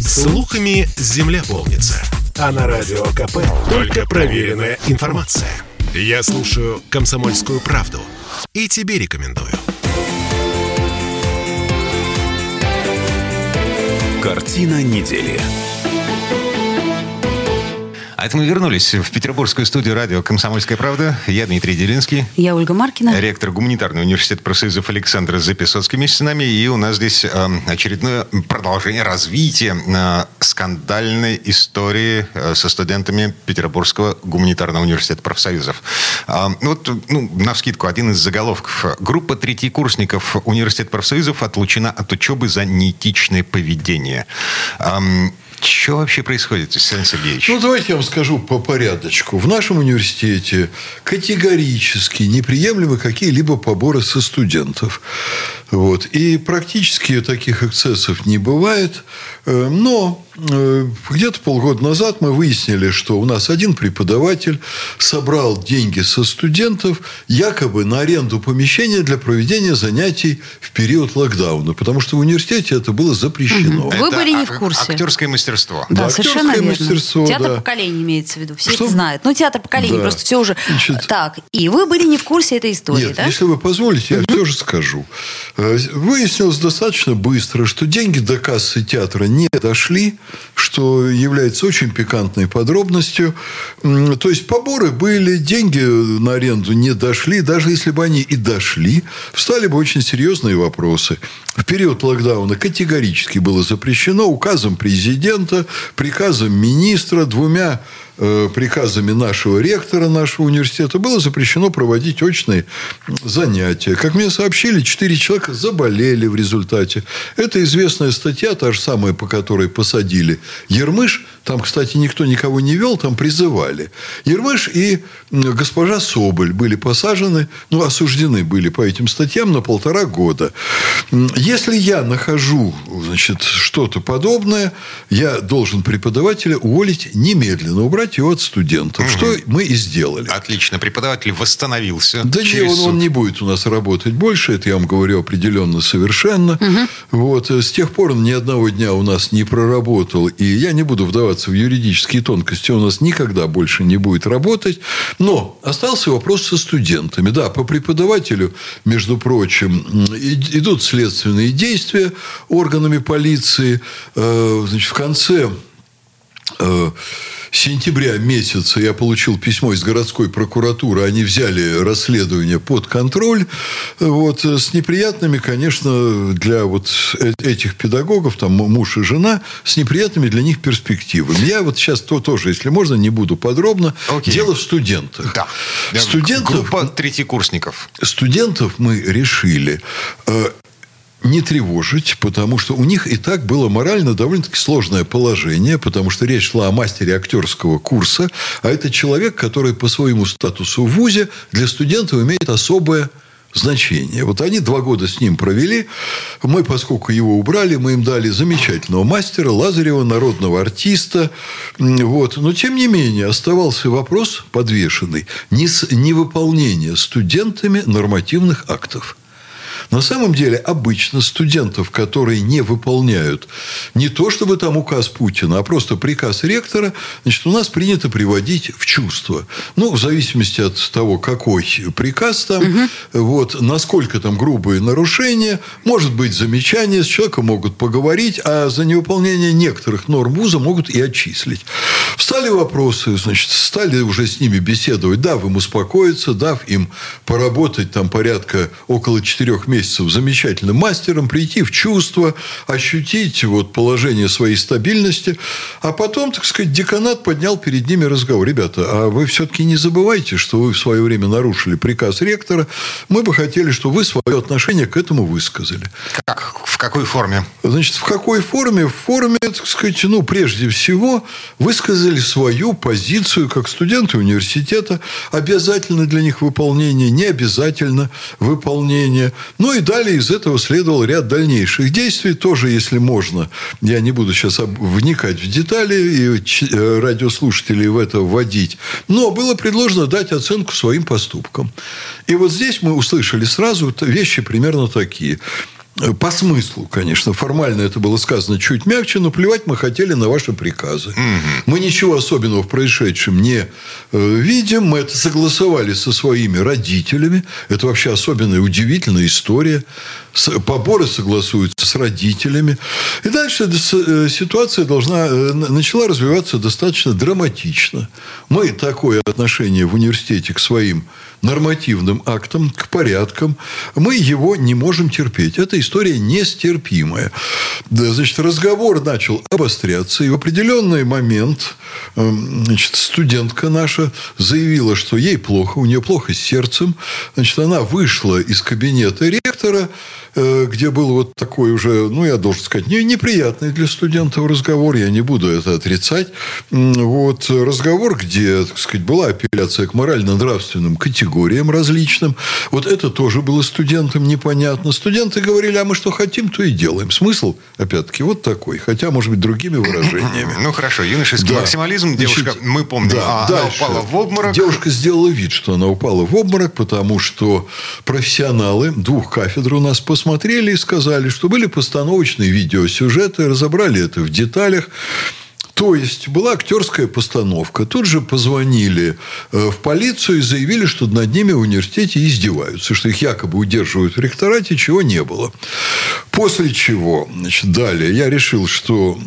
Слухами земля полнится. А на радио КП только проверенная информация. Я слушаю «Комсомольскую правду» и тебе рекомендую. Картина недели. А это мы вернулись в петербургскую студию радио «Комсомольская правда». Я Дмитрий Делинский. Я Ольга Маркина. Ректор гуманитарного университета профсоюзов Александр Записоцкий вместе с нами. И у нас здесь э, очередное продолжение развития э, скандальной истории э, со студентами Петербургского гуманитарного университета профсоюзов. Э, вот, ну, на вскидку, один из заголовков. Группа третьекурсников университета профсоюзов отлучена от учебы за неэтичное поведение. Э, что вообще происходит, Александр Сергеевич? Ну, давайте я вам скажу по порядочку. В нашем университете категорически неприемлемы какие-либо поборы со студентов. Вот. И практически таких эксцессов не бывает. Э, но где-то полгода назад мы выяснили, что у нас один преподаватель собрал деньги со студентов якобы на аренду помещения для проведения занятий в период локдауна. Потому что в университете это было запрещено. Угу. Вы были не в курсе. Актерское мастерство. Да, Да, совершенно актерское верно. мастерство, театр да. поколений имеется в виду. Все Что? это знают. Ну, театр поколений, Да. просто все уже... Значит- Так, и вы были не в курсе этой истории, Нет, да? если вы позволите, я все же скажу. Э, Выяснилось достаточно быстро, что деньги до кассы театра не дошли, что является очень пикантной подробностью. То есть поборы были, деньги на аренду не дошли. Даже если бы они и дошли, встали бы очень серьезные вопросы. В период локдауна категорически было запрещено указом президента, приказом министра, двумя приказами нашего ректора нашего университета было запрещено проводить очные занятия. Как мне сообщили, четыре человека заболели в результате. Это известная статья, та же самая, по которой посадили Ермыш. Там, кстати, никто никого не вел, там призывали. Ермыш и госпожа Соболь были посажены, ну, осуждены были по этим статьям на полтора года. Если я нахожу, значит, что-то подобное, я должен преподавателя уволить немедленно, убрать его от студентов. Что мы и сделали. Отлично. Преподаватель восстановился. Да не, через он, он не будет у нас работать больше, это я вам говорю определенно совершенно. Вот. э, С тех пор он ни одного дня у нас не проработал, и я не буду вдаваться в юридические тонкости, он у нас никогда больше не будет работать. Но остался вопрос со студентами. Да, по преподавателю, между прочим, идут следственные действия органами полиции. Э, Значит, в конце сентября месяца я получил письмо из городской прокуратуры. Они взяли расследование под контроль. Вот, э, с неприятными, конечно, для вот э- этих педагогов, там муж и жена, с неприятными для них перспективами. Я вот сейчас то тоже, если можно, не буду подробно. Окей. Дело в студентах. Да. Студентов, Группа третьекурсников. студентов мы решили э, не тревожить, потому что у них и так было морально довольно-таки сложное положение, потому что речь шла о мастере актерского курса, а это человек, который по своему статусу в ВУЗе для студентов имеет особое значение. Вот они два года с ним провели. Мы, поскольку его убрали, мы им дали замечательного мастера Лазарева, народного артиста. Вот. Но, тем не менее, оставался вопрос подвешенный. Невыполнение студентами нормативных актов. На самом деле, обычно студентов, которые не выполняют не то, чтобы там указ Путина, а просто приказ ректора, значит, у нас принято приводить в чувство. Ну, в зависимости от того, какой приказ там, вот, насколько там грубые нарушения, может быть замечание, с человеком могут поговорить, а за невыполнение некоторых норм вуза могут и отчислить. Встали вопросы, значит, стали уже с ними беседовать, дав им успокоиться, дав им поработать там порядка около четырех месяцев замечательным мастером, прийти в чувство, ощутить вот положение своей стабильности. А потом, так сказать, деканат поднял перед ними разговор. Ребята, а вы все-таки не забывайте, что вы в свое время нарушили приказ ректора. Мы бы хотели, чтобы вы свое отношение к этому высказали. Как? Какой форме? Значит, в какой форме? В форме, так сказать, ну, прежде всего, высказали свою позицию как студенты университета. Обязательно для них выполнение, не обязательно выполнение. Ну, и далее из этого следовал ряд дальнейших действий. Тоже, если можно, я не буду сейчас вникать в детали и э, радиослушателей в это вводить. Но было предложено дать оценку своим поступкам. И вот здесь мы услышали сразу вещи примерно такие. По смыслу, конечно, формально это было сказано чуть мягче, но плевать мы хотели на ваши приказы. Угу. Мы ничего особенного в происшедшем не э, видим. Мы это согласовали со своими родителями. Это вообще особенная, удивительная история. Поборы согласуются с родителями. И дальше э, ситуация должна, э, начала развиваться достаточно драматично. Мы такое отношение в университете к своим нормативным актам, к порядкам, мы его не можем терпеть. Эта история нестерпимая. Да, значит, разговор начал обостряться, и в определенный момент эм, значит, студентка наша заявила, что ей плохо, у нее плохо с сердцем. Значит, она вышла из кабинета ректора, где был вот такой уже, ну, я должен сказать, не, неприятный для студентов разговор, я не буду это отрицать. Вот разговор, где, так сказать, была апелляция к морально-нравственным категориям различным. Вот это тоже было студентам непонятно. Студенты говорили, а мы что хотим, то и делаем. Смысл, опять-таки, вот такой. Хотя, может быть, другими выражениями. Ну, хорошо. Юношеский да. максимализм. Девушка, Значит, мы помним, да, а, она упала в обморок. Девушка сделала вид, что она упала в обморок, потому что профессионалы двух кафедр у нас по посмотрели и сказали, что были постановочные видеосюжеты, разобрали это в деталях. То есть, была актерская постановка. Тут же позвонили э, в полицию и заявили, что над ними в университете издеваются, что их якобы удерживают в ректорате, чего не было. После чего, значит, далее я решил, что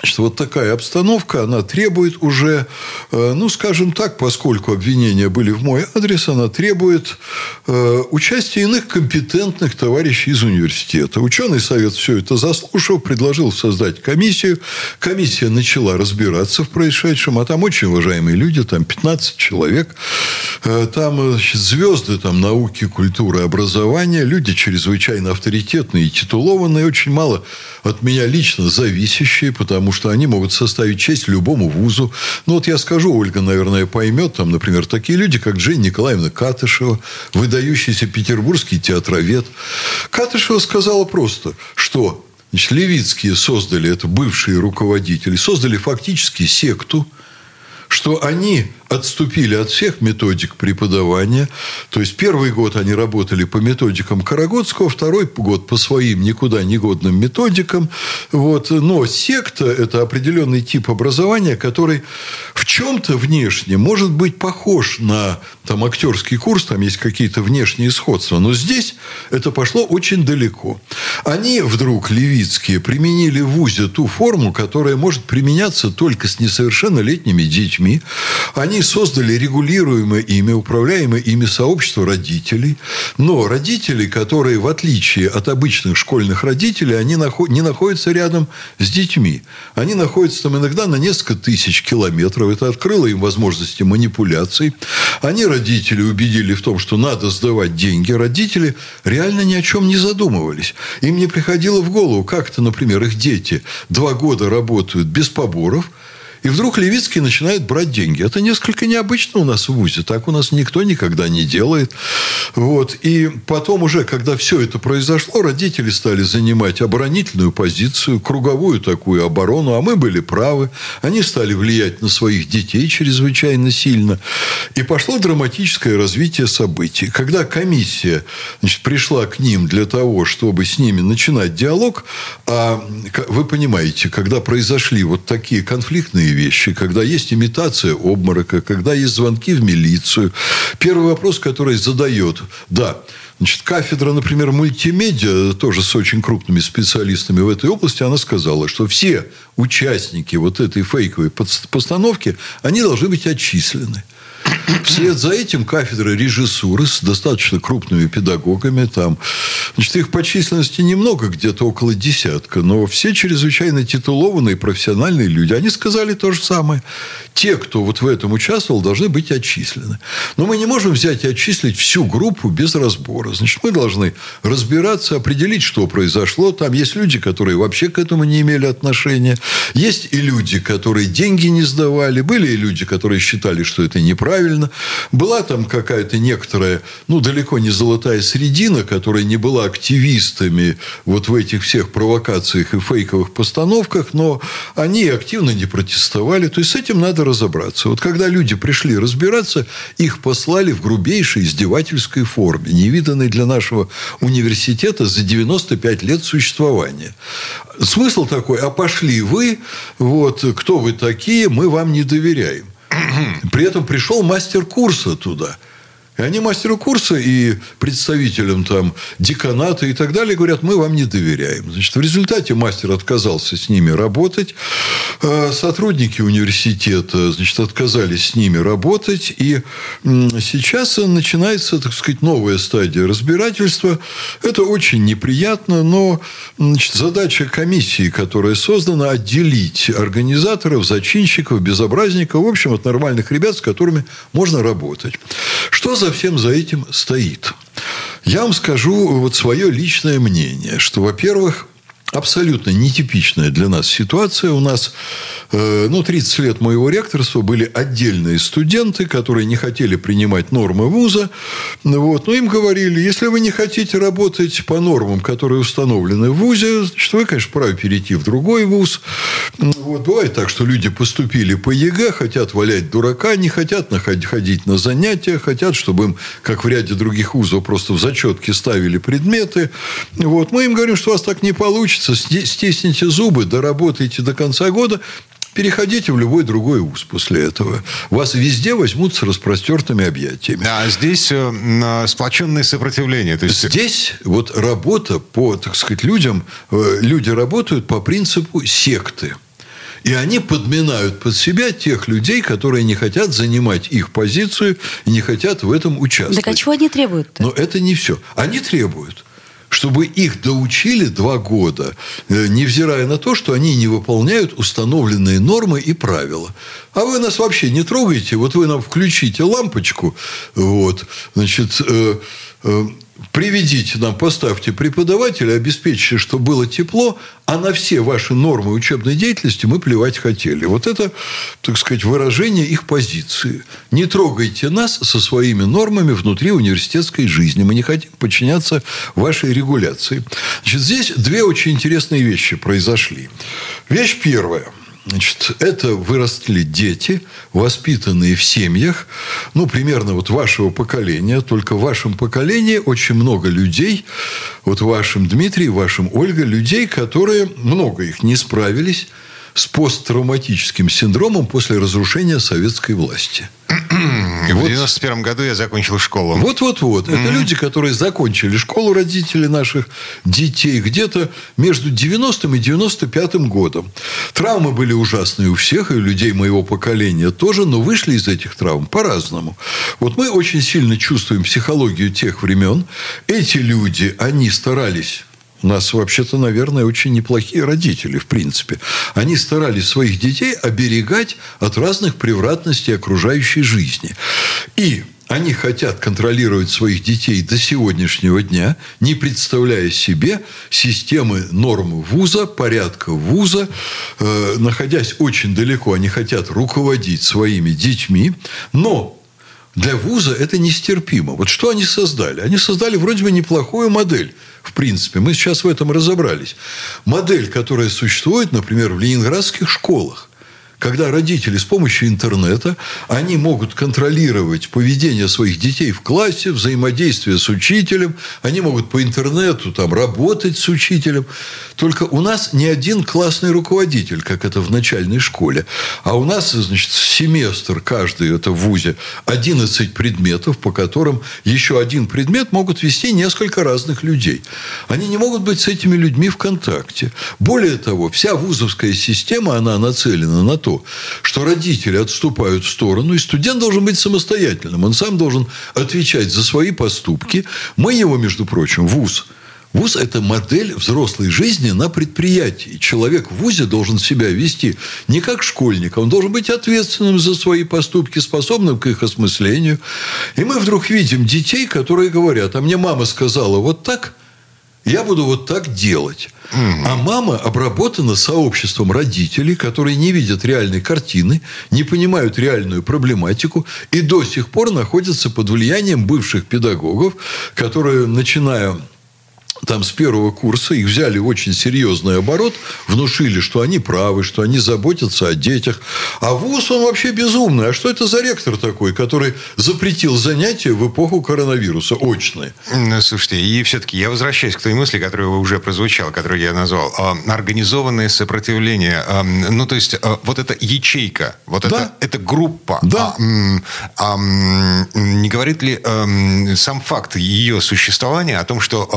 Значит, вот такая обстановка, она требует уже, э, ну, скажем так, поскольку обвинения были в мой адрес, она требует э, участия иных компетентных товарищей из университета. Ученый совет все это заслушал, предложил создать комиссию. Комиссия начала разбираться в происшедшем, а там очень уважаемые люди, там 15 человек. Э, там значит, звезды там, науки, культуры, образования, люди чрезвычайно авторитетные и титулованные, очень мало от меня лично зависящие, потому что они могут составить честь любому вузу. Ну, вот я скажу, Ольга, наверное, поймет, там, например, такие люди, как Джейн Николаевна Катышева, выдающийся петербургский театровед. Катышева сказала просто, что Значит, Левицкие создали, это бывшие руководители, создали фактически секту, что они отступили от всех методик преподавания. То есть, первый год они работали по методикам Карагодского, второй год по своим никуда не годным методикам. Вот. Но секта – это определенный тип образования, который в чем-то внешне может быть похож на там, актерский курс, там есть какие-то внешние сходства. Но здесь это пошло очень далеко. Они вдруг, левицкие, применили в ВУЗе ту форму, которая может применяться только с несовершеннолетними детьми. Они они создали регулируемое ими, управляемое ими сообщество родителей. Но родители, которые, в отличие от обычных школьных родителей, они не находятся рядом с детьми. Они находятся там иногда на несколько тысяч километров. Это открыло им возможности манипуляций. Они, родители, убедили в том, что надо сдавать деньги. Родители реально ни о чем не задумывались. Им не приходило в голову, как-то, например, их дети два года работают без поборов – и вдруг Левицкий начинает брать деньги. Это несколько необычно у нас в ВУЗе. Так у нас никто никогда не делает. Вот. И потом уже, когда все это произошло, родители стали занимать оборонительную позицию, круговую такую оборону, а мы были правы. Они стали влиять на своих детей чрезвычайно сильно. И пошло драматическое развитие событий. Когда комиссия значит, пришла к ним для того, чтобы с ними начинать диалог, а вы понимаете, когда произошли вот такие конфликтные разные вещи, когда есть имитация обморока, когда есть звонки в милицию. Первый вопрос, который задает, да, Значит, кафедра, например, мультимедиа, тоже с очень крупными специалистами в этой области, она сказала, что все участники вот этой фейковой постановки, они должны быть отчислены. Вслед за этим кафедра режиссуры с достаточно крупными педагогами. Там, значит, их по численности немного, где-то около десятка. Но все чрезвычайно титулованные профессиональные люди. Они сказали то же самое. Те, кто вот в этом участвовал, должны быть отчислены. Но мы не можем взять и отчислить всю группу без разбора. Значит, мы должны разбираться, определить, что произошло. Там есть люди, которые вообще к этому не имели отношения. Есть и люди, которые деньги не сдавали. Были и люди, которые считали, что это неправильно правильно. Была там какая-то некоторая, ну, далеко не золотая средина, которая не была активистами вот в этих всех провокациях и фейковых постановках, но они активно не протестовали. То есть, с этим надо разобраться. Вот когда люди пришли разбираться, их послали в грубейшей издевательской форме, невиданной для нашего университета за 95 лет существования. Смысл такой, а пошли вы, вот, кто вы такие, мы вам не доверяем. При этом пришел мастер курса туда – и они мастеру курса и представителям там деканата и так далее говорят, мы вам не доверяем. Значит, в результате мастер отказался с ними работать. А сотрудники университета, значит, отказались с ними работать. И сейчас начинается, так сказать, новая стадия разбирательства. Это очень неприятно, но значит, задача комиссии, которая создана, отделить организаторов, зачинщиков, безобразников, в общем, от нормальных ребят, с которыми можно работать. Что за всем за этим стоит? Я вам скажу вот свое личное мнение, что, во-первых, абсолютно нетипичная для нас ситуация. У нас, э, ну, 30 лет моего ректорства были отдельные студенты, которые не хотели принимать нормы вуза. Вот. Но им говорили, если вы не хотите работать по нормам, которые установлены в вузе, значит, вы, конечно, вправе перейти в другой вуз. Вот. Бывает так, что люди поступили по ЕГЭ, хотят валять дурака, не хотят ходить на занятия, хотят, чтобы им, как в ряде других вузов, просто в зачетке ставили предметы. Вот. Мы им говорим, что у вас так не получится получится, стесните зубы, доработайте до конца года, переходите в любой другой вуз после этого. Вас везде возьмут с распростертыми объятиями. А здесь э, сплоченное сопротивление. То есть... Здесь вот работа по, так сказать, людям, э, люди работают по принципу секты. И они подминают под себя тех людей, которые не хотят занимать их позицию и не хотят в этом участвовать. Так а чего они требуют? -то? Но это не все. Они требуют чтобы их доучили два года, э, невзирая на то, что они не выполняют установленные нормы и правила. А вы нас вообще не трогаете, вот вы нам включите лампочку, вот, значит, э, э, приведите нам, поставьте преподавателя, обеспечьте, чтобы было тепло, а на все ваши нормы учебной деятельности мы плевать хотели. Вот это, так сказать, выражение их позиции. Не трогайте нас со своими нормами внутри университетской жизни. Мы не хотим подчиняться вашей регуляции. Значит, здесь две очень интересные вещи произошли. Вещь первая – Значит, это выросли дети, воспитанные в семьях, ну, примерно вот вашего поколения. Только в вашем поколении очень много людей, вот в вашем Дмитрий, в вашем Ольга, людей, которые, много их не справились с посттравматическим синдромом после разрушения советской власти. В 91 году я закончил школу. Вот-вот-вот. Это люди, которые закончили школу, родители наших детей, где-то между 90-м и 95-м годом. Травмы были ужасные у всех, и у людей моего поколения тоже, но вышли из этих травм по-разному. Вот мы очень сильно чувствуем психологию тех времен. Эти люди, они старались у нас вообще-то, наверное, очень неплохие родители, в принципе. Они старались своих детей оберегать от разных превратностей окружающей жизни. И они хотят контролировать своих детей до сегодняшнего дня, не представляя себе системы норм вуза, порядка вуза. Э, находясь очень далеко, они хотят руководить своими детьми. Но для вуза это нестерпимо. Вот что они создали? Они создали вроде бы неплохую модель – в принципе. Мы сейчас в этом разобрались. Модель, которая существует, например, в ленинградских школах когда родители с помощью интернета, они могут контролировать поведение своих детей в классе, взаимодействие с учителем, они могут по интернету там работать с учителем. Только у нас не один классный руководитель, как это в начальной школе, а у нас, значит, семестр каждый, это в ВУЗе, 11 предметов, по которым еще один предмет могут вести несколько разных людей. Они не могут быть с этими людьми в контакте. Более того, вся вузовская система, она нацелена на то, то, что родители отступают в сторону, и студент должен быть самостоятельным. Он сам должен отвечать за свои поступки. Мы его, между прочим, вуз – ВУЗ – это модель взрослой жизни на предприятии. Человек в ВУЗе должен себя вести не как школьник, он должен быть ответственным за свои поступки, способным к их осмыслению. И мы вдруг видим детей, которые говорят, а мне мама сказала вот так – Я буду вот так делать. А мама обработана сообществом родителей, которые не видят реальной картины, не понимают реальную проблематику и до сих пор находятся под влиянием бывших педагогов, которые, начиная там с первого курса их взяли очень серьезный оборот, внушили, что они правы, что они заботятся о детях. А ВУЗ, он вообще безумный. А что это за ректор такой, который запретил занятия в эпоху коронавируса очные? Ну, слушайте, и все-таки я возвращаюсь к той мысли, которая уже прозвучала, которую я назвал. А, Организованное сопротивление. А, Ну, то есть, а, вот эта ячейка, вот Да. это, эта группа. Да. А, а, не говорит ли ам, сам факт ее существования о том, что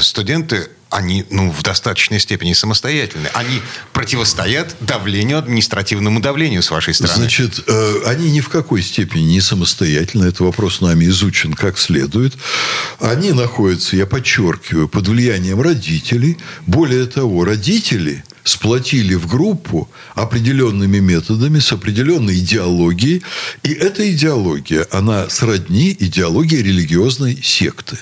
студенты они ну, в достаточной степени самостоятельны. Они противостоят давлению, административному давлению с вашей стороны. Значит, э, они ни в какой степени не самостоятельны. Этот вопрос нами изучен как следует. Они находятся, я подчеркиваю, под влиянием родителей. Более того, родители сплотили в группу определенными методами, с определенной идеологией. И эта идеология, она сродни идеологии религиозной секты.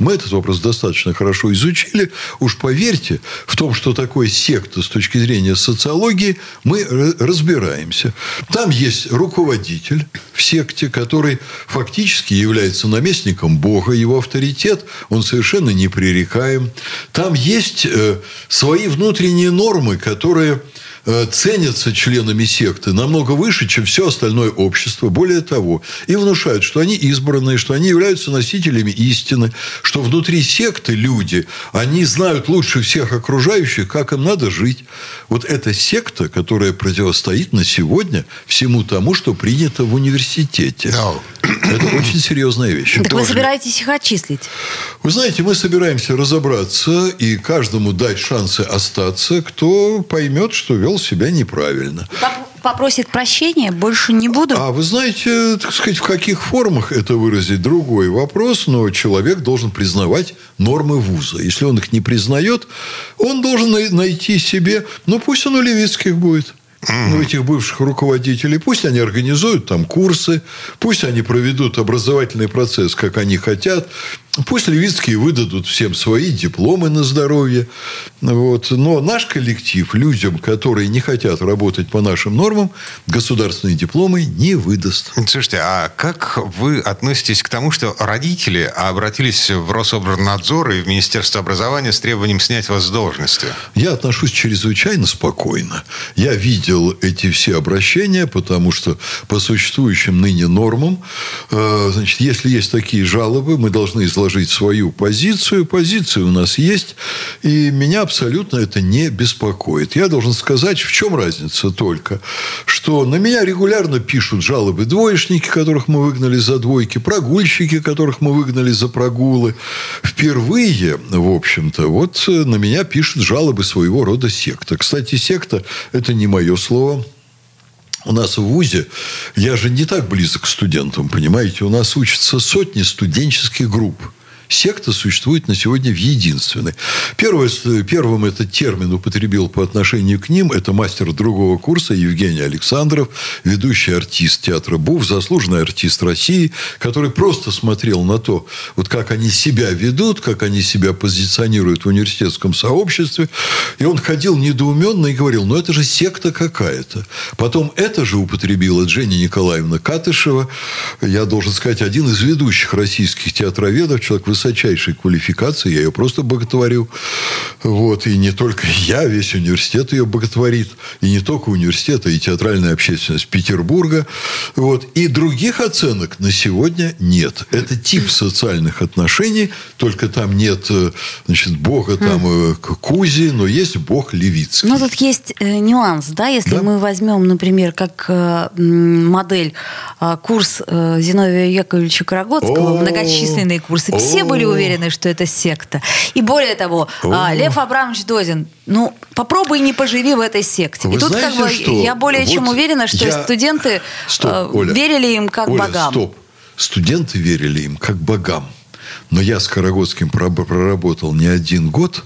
Мы этот вопрос достаточно хорошо изучили. Уж поверьте, в том, что такое секта с точки зрения социологии, мы разбираемся. Там есть руководитель в секте, который фактически является наместником Бога, его авторитет, он совершенно непререкаем. Там есть э, свои внутренние нормы, которые ценятся членами секты намного выше, чем все остальное общество. Более того, и внушают, что они избранные, что они являются носителями истины, что внутри секты люди, они знают лучше всех окружающих, как им надо жить. Вот эта секта, которая противостоит на сегодня всему тому, что принято в университете. Это очень серьезная вещь. Так вы собираетесь их отчислить? Вы знаете, мы собираемся разобраться и каждому дать шансы остаться, кто поймет, что вел себя неправильно. Поп- Попросит прощения, больше не буду. А вы знаете, так сказать, в каких формах это выразить, другой вопрос, но человек должен признавать нормы вуза. Если он их не признает, он должен най- найти себе, ну пусть он у Левицких будет. Ну, этих бывших руководителей. Пусть они организуют там курсы, пусть они проведут образовательный процесс, как они хотят. Пусть Левицкие выдадут всем свои дипломы на здоровье. Вот. Но наш коллектив людям, которые не хотят работать по нашим нормам, государственные дипломы не выдаст. Слушайте, а как вы относитесь к тому, что родители обратились в Рособорнадзор и в Министерство образования с требованием снять вас с должности? Я отношусь чрезвычайно спокойно. Я видел эти все обращения, потому что по существующим ныне нормам, э, значит, если есть такие жалобы, мы должны изложить свою позицию. Позиция у нас есть, и меня абсолютно это не беспокоит. Я должен сказать, в чем разница только, что на меня регулярно пишут жалобы двоечники, которых мы выгнали за двойки, прогульщики, которых мы выгнали за прогулы. Впервые, в общем-то, вот э, на меня пишут жалобы своего рода секта. Кстати, секта – это не мое слово. У нас в ВУЗе, я же не так близок к студентам, понимаете, у нас учатся сотни студенческих групп. Секта существует на сегодня в единственной. Первое, первым этот термин употребил по отношению к ним, это мастер другого курса Евгений Александров, ведущий артист театра БУФ, заслуженный артист России, который просто смотрел на то, вот как они себя ведут, как они себя позиционируют в университетском сообществе. И он ходил недоуменно и говорил, ну это же секта какая-то. Потом это же употребила Женя Николаевна Катышева, я должен сказать, один из ведущих российских театроведов, человек высочайшей квалификации, я ее просто боготворю. Вот. И не только я, весь университет ее боготворит. И не только университет, а и театральная общественность Петербурга. Вот. И других оценок на сегодня нет. Это тип социальных отношений, только там нет э, значит, бога там э, Кузи, но есть бог Левицкий. Ну, тут есть э, нюанс, да, если Да. мы возьмем, например, как модель э, курс Зиновия Яковлевича Карагодского, многочисленные курсы, все. Были уверены, что это секта. И более того, а, О. Лев Абрамович Дозин, ну, попробуй не поживи в этой секте. Вы И тут знаете, как бы что? я более чем Вот уверена, что я- студенты Стоп, э, Оля. верили им как Оля, богам. стоп. Студенты верили им как богам. Но я с Карагодским проработал не один год.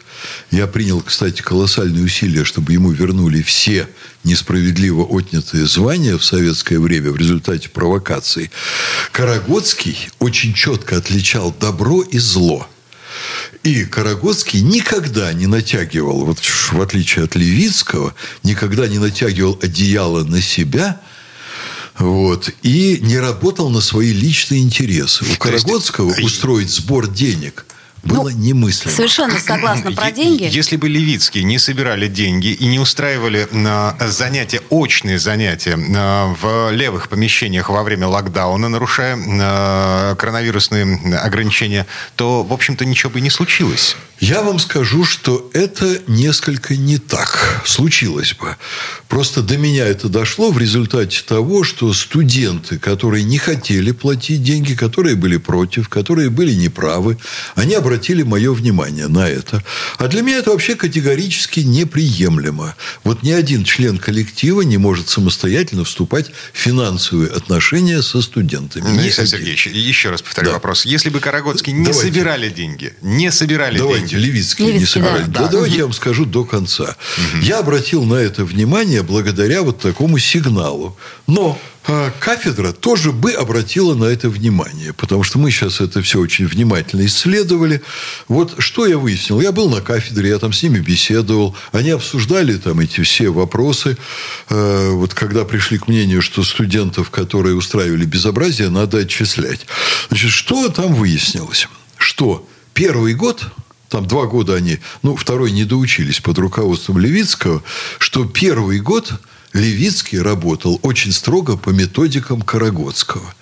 Я принял, кстати, колоссальные усилия, чтобы ему вернули все несправедливо отнятые звания в советское время в результате провокаций. Карагодский очень четко отличал добро и зло. И Карагодский никогда не натягивал, вот в отличие от Левицкого, никогда не натягивал одеяло на себя – вот. И не работал на свои личные интересы. У Карагодского есть... устроить сбор денег было ну, немыслимо. Совершенно согласна про деньги. Если бы Левицкие не собирали деньги и не устраивали занятия, очные занятия в левых помещениях во время локдауна, нарушая коронавирусные ограничения, то, в общем-то, ничего бы и не случилось. Я вам скажу, что это несколько не так случилось бы. Просто до меня это дошло в результате того, что студенты, которые не хотели платить деньги, которые были против, которые были неправы, они обратили мое внимание на это. А для меня это вообще категорически неприемлемо. Вот ни один член коллектива не может самостоятельно вступать в финансовые отношения со студентами. Ну, Александр Сергеевич, еще раз повторю да. вопрос. Если бы Карагодский не Давайте. собирали деньги, не собирали Давайте. деньги, Левицкий, Левицкий не собирали. Да, да, да. давайте я вам скажу до конца. Угу. Я обратил на это внимание благодаря вот такому сигналу. Но а, кафедра тоже бы обратила на это внимание, потому что мы сейчас это все очень внимательно исследовали. Вот что я выяснил. Я был на кафедре, я там с ними беседовал. Они обсуждали там эти все вопросы. А, вот когда пришли к мнению, что студентов, которые устраивали безобразие, надо отчислять. Значит, что там выяснилось? Что первый год там два года они, ну, второй не доучились под руководством Левицкого, что первый год Левицкий работал очень строго по методикам Карагодского.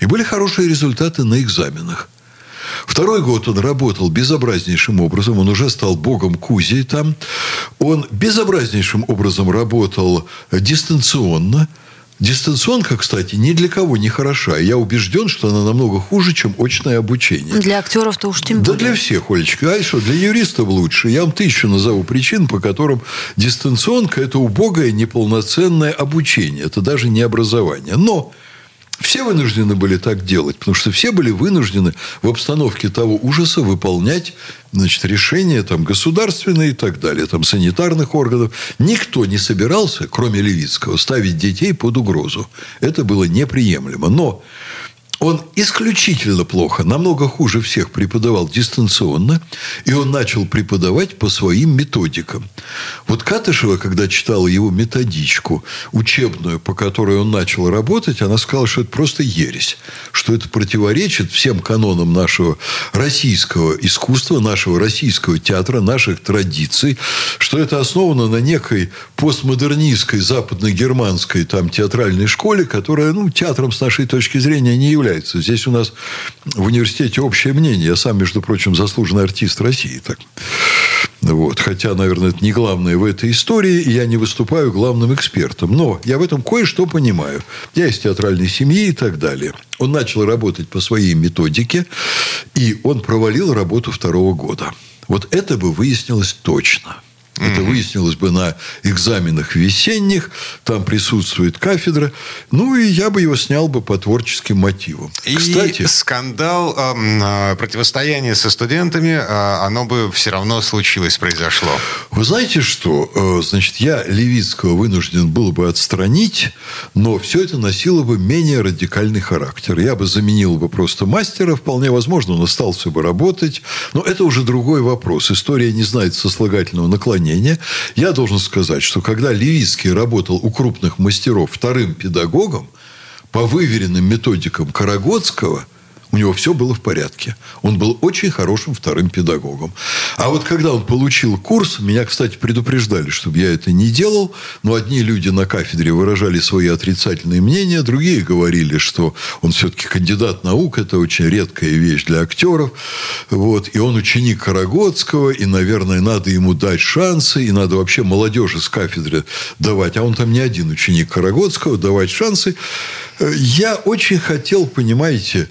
И были хорошие результаты на экзаменах. Второй год он работал безобразнейшим образом. Он уже стал богом Кузей там. Он безобразнейшим образом работал дистанционно. Дистанционка, кстати, ни для кого не хороша. Я убежден, что она намного хуже, чем очное обучение. Для актеров-то уж тем более. Да для всех, Олечка. А что, для юристов лучше. Я вам тысячу назову причин, по которым дистанционка – это убогое, неполноценное обучение. Это даже не образование. Но все вынуждены были так делать, потому что все были вынуждены в обстановке того ужаса выполнять значит, решения там, государственные и так далее, там, санитарных органов. Никто не собирался, кроме Левицкого, ставить детей под угрозу. Это было неприемлемо. Но он исключительно плохо, намного хуже всех преподавал дистанционно, и он начал преподавать по своим методикам. Вот Катышева, когда читала его методичку учебную, по которой он начал работать, она сказала, что это просто ересь, что это противоречит всем канонам нашего российского искусства, нашего российского театра, наших традиций, что это основано на некой постмодернистской западно-германской там театральной школе, которая, ну, театром с нашей точки зрения не является является. Здесь у нас в университете общее мнение. Я сам, между прочим, заслуженный артист России. Так. Вот. Хотя, наверное, это не главное в этой истории, я не выступаю главным экспертом. Но я в этом кое-что понимаю. Я из театральной семьи и так далее. Он начал работать по своей методике, и он провалил работу второго года. Вот это бы выяснилось точно – это выяснилось бы на экзаменах весенних. Там присутствует кафедра. Ну, и я бы его снял бы по творческим мотивам. И Кстати, скандал, э, противостояние со студентами, э, оно бы все равно случилось, произошло. Вы знаете что? Э, значит, я Левицкого вынужден был бы отстранить, но все это носило бы менее радикальный характер. Я бы заменил бы просто мастера, вполне возможно, он остался бы работать. Но это уже другой вопрос. История не знает сослагательного наклонения мнение. Я должен сказать, что когда Левицкий работал у крупных мастеров вторым педагогом, по выверенным методикам Карагодского – у него все было в порядке. Он был очень хорошим вторым педагогом. А вот когда он получил курс, меня, кстати, предупреждали, чтобы я это не делал, но одни люди на кафедре выражали свои отрицательные мнения, другие говорили, что он все-таки кандидат наук, это очень редкая вещь для актеров. Вот. И он ученик Карагодского, и, наверное, надо ему дать шансы, и надо вообще молодежи с кафедры давать. А он там не один ученик Карагодского, давать шансы. Я очень хотел, понимаете,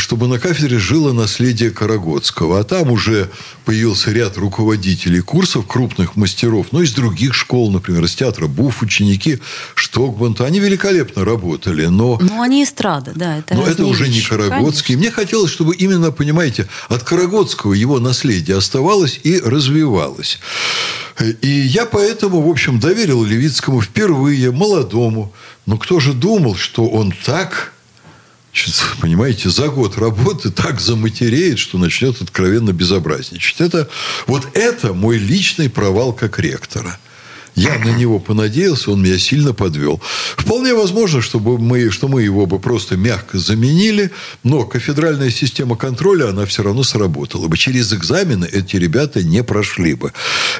чтобы на кафедре жило наследие Карагодского. А там уже появился ряд руководителей курсов, крупных мастеров, ну, из других школ, например, из театра Буф, ученики Штокбанта. Они великолепно работали, но... Ну, они эстрада, да. Это но это уже не Карагодский. Конечно. Мне хотелось, чтобы именно, понимаете, от Карагодского его наследие оставалось и развивалось. И я поэтому, в общем, доверил Левицкому впервые, молодому. Но кто же думал, что он так понимаете, за год работы так заматереет, что начнет откровенно безобразничать. Это, вот это мой личный провал как ректора – я на него понадеялся, он меня сильно подвел. Вполне возможно, чтобы мы, что мы его бы просто мягко заменили, но кафедральная система контроля, она все равно сработала бы. Через экзамены эти ребята не прошли бы.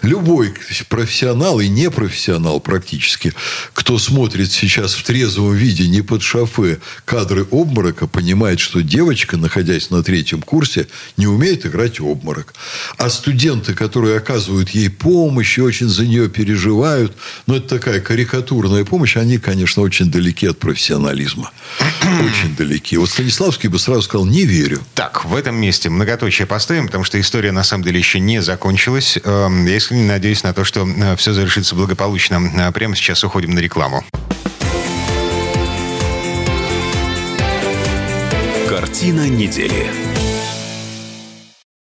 Любой профессионал и непрофессионал практически, кто смотрит сейчас в трезвом виде, не под шофе, кадры обморока, понимает, что девочка, находясь на третьем курсе, не умеет играть обморок. А студенты, которые оказывают ей помощь и очень за нее переживают, называют, но это такая карикатурная помощь, они, конечно, очень далеки от профессионализма. Очень далеки. Вот Станиславский бы сразу сказал, не верю. Так, в этом месте многоточие поставим, потому что история на самом деле еще не закончилась. Эм, я искренне надеюсь на то, что э, все завершится благополучно. Э, прямо сейчас уходим на рекламу. Картина недели.